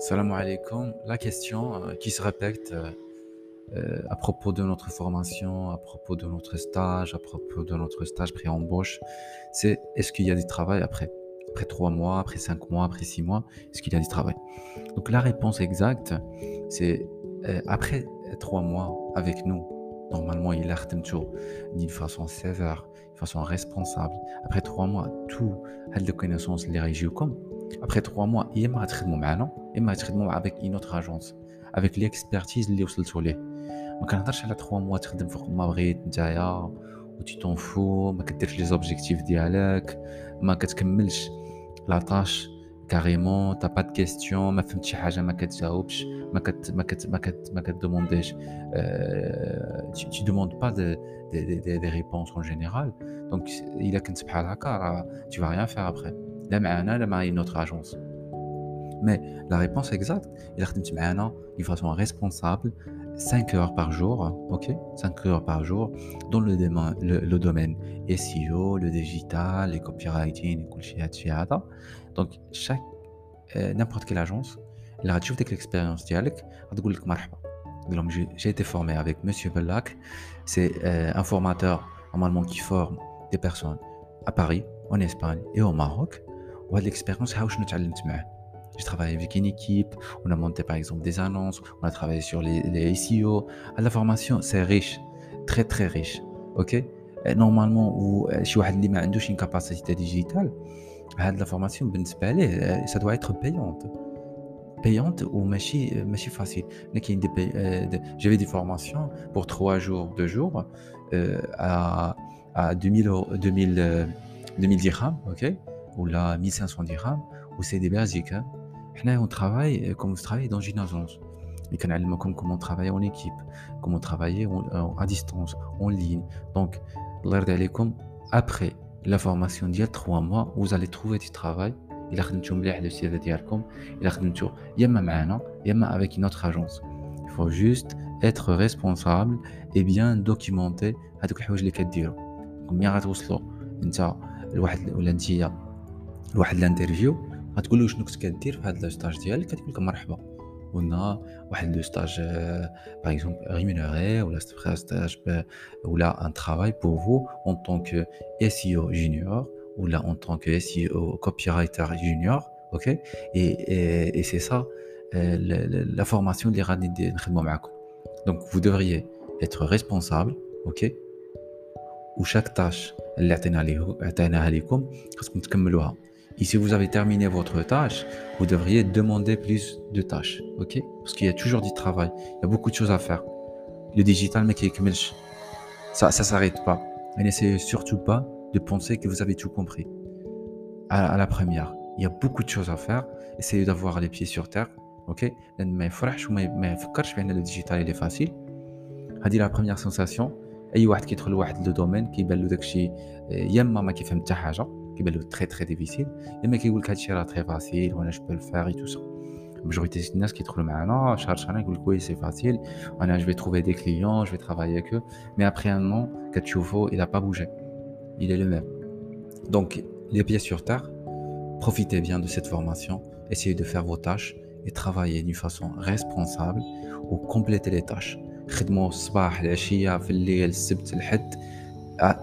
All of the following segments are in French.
Salam alaikum. La question euh, qui se répète euh, euh, à propos de notre formation, à propos de notre stage, à propos de notre stage pré-embauche, c'est est-ce qu'il y a du travail après Après trois mois, après cinq mois, après six mois, est-ce qu'il y a du travail? Donc la réponse exacte, c'est après trois mois avec nous. Normalement, il a d'une façon sévère, d'une façon responsable. Après trois mois, tout les connaissances les régions comme après trois mois, il y a un avec une autre agence, avec l'expertise اللي وصلتوا ليه. ما كنهضرش على 3 mois تخدم فوق ما بغيت نتايا و tu t'en fous, ما كديرش لي زوبجيكتيف ديالك, ما كتكملش لا طاش كاريمون تا با دو كيستيون ما فهمت شي حاجه ما كتجاوبش ما كت ما كت ما كت ما كدومونديش tu demandes pas de, des, des, des réponses en général donc الا كنت بحال هكا راه tu vas rien faire après لا معانا لا مع une autre agence Mais la réponse exacte, il a de façon responsable 5 heures par jour, ok 5 heures par jour dans le, domaine, le, le domaine SEO, le digital, les copywriting, Donc, chaque, euh, n'importe quelle agence, elle a avec l'expérience dialecte, j'ai été formé avec Monsieur Bellac, c'est euh, un formateur normalement qui forme des personnes à Paris, en Espagne et au Maroc. Ou à l'expérience, je j'ai travaillé avec une équipe, on a monté par exemple des annonces, on a travaillé sur les, les SEO. La formation, c'est riche, très très riche. Ok? Normalement, si vous avez une capacité digitale, la formation, ça doit être payante. Payante ou machine, machine facile. J'avais des formations pour 3 jours, 2 jours, euh, à, à 2000, 2000, 2000 dirhams, ok? Ou là 1500 dirhams, ou c'est des basiques. Hein on travaille euh, comme vous travaillez dans une agence. Et comment en équipe, comment travailler à distance, en ligne. Donc, après la formation d'il y a trois mois, vous allez trouver du travail. Il a CV avec une autre agence. Il faut juste être responsable et bien documenter الحوايج اللي كديروا. ملي غتوصلوا انت لواحد ولا انت لواحد الانترفيو غتقول له شنو كنت كدير في هذا ستاج ديالك كتقول لك مرحبا قلنا واحد لو ستاج باغ اكزومبل ريمونيري ولا ستاج ولا ان ترافاي بور فو اون طونك اس او جونيور ولا اون طونك اس او كوبي رايتر جونيور اوكي اي اي سي سا لا فورماسيون اللي غادي نخدموا معاكم دونك فو devriez être responsable اوكي وشاك تاش اللي عطينا عطيناها لكم خاصكم تكملوها Et si vous avez terminé votre tâche, vous devriez demander plus de tâches. ok Parce qu'il y a toujours du travail. Il y a beaucoup de choses à faire. Le digital, mais ça ne s'arrête pas. Et n'essayez surtout pas de penser que vous avez tout compris. À, la première, il y a beaucoup de choses à faire. Essayez d'avoir les pieds sur terre. ok Le digital, il est facile. هذه la première sensation اي واحد كيدخل لواحد لو دومين كيبان له داكشي يا اما ما كيفهم حتى حاجه كيبان له تري تري ديفيسيل اما كيقول لك هادشي راه تري فاسيل وانا جو بو الفير اي تو سا ماجوريتي الناس كيدخلوا معنا شهر شهرين يقول لك وي سي فاسيل انا جو في تروفي دي كليون جو في ترافاي اكو مي ابري ان نون كتشوفو il a pas bougé il est le même donc les pieds sur terre profitez bien de cette formation essayez de faire vos tâches et travailler d'une façon responsable ou compléter les tâches خدموا الصباح العشيه في الليل السبت الحد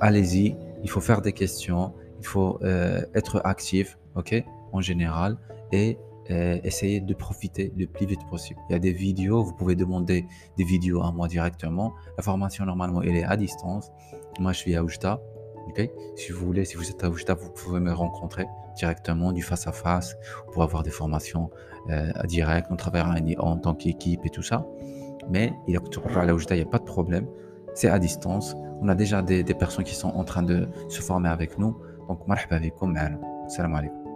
allez-y il faut faire des questions il faut euh, être actif, ok, en général, et euh, essayer de profiter le plus vite possible. Il y a des vidéos, vous pouvez demander des vidéos à moi directement. La formation, normalement, elle est à distance. Moi, je suis à Oujda. ok si vous voulez, si vous êtes à Oujda, vous pouvez me rencontrer directement, du face à face, pour avoir des formations euh, direct. On travaille en, tant qu'équipe et tout ça. Mais il y a il n'y a pas de problème. C'est à distance. On a déjà des personnes qui sont en train de se former avec nous. دونك مرحبا بكم معنا السلام عليكم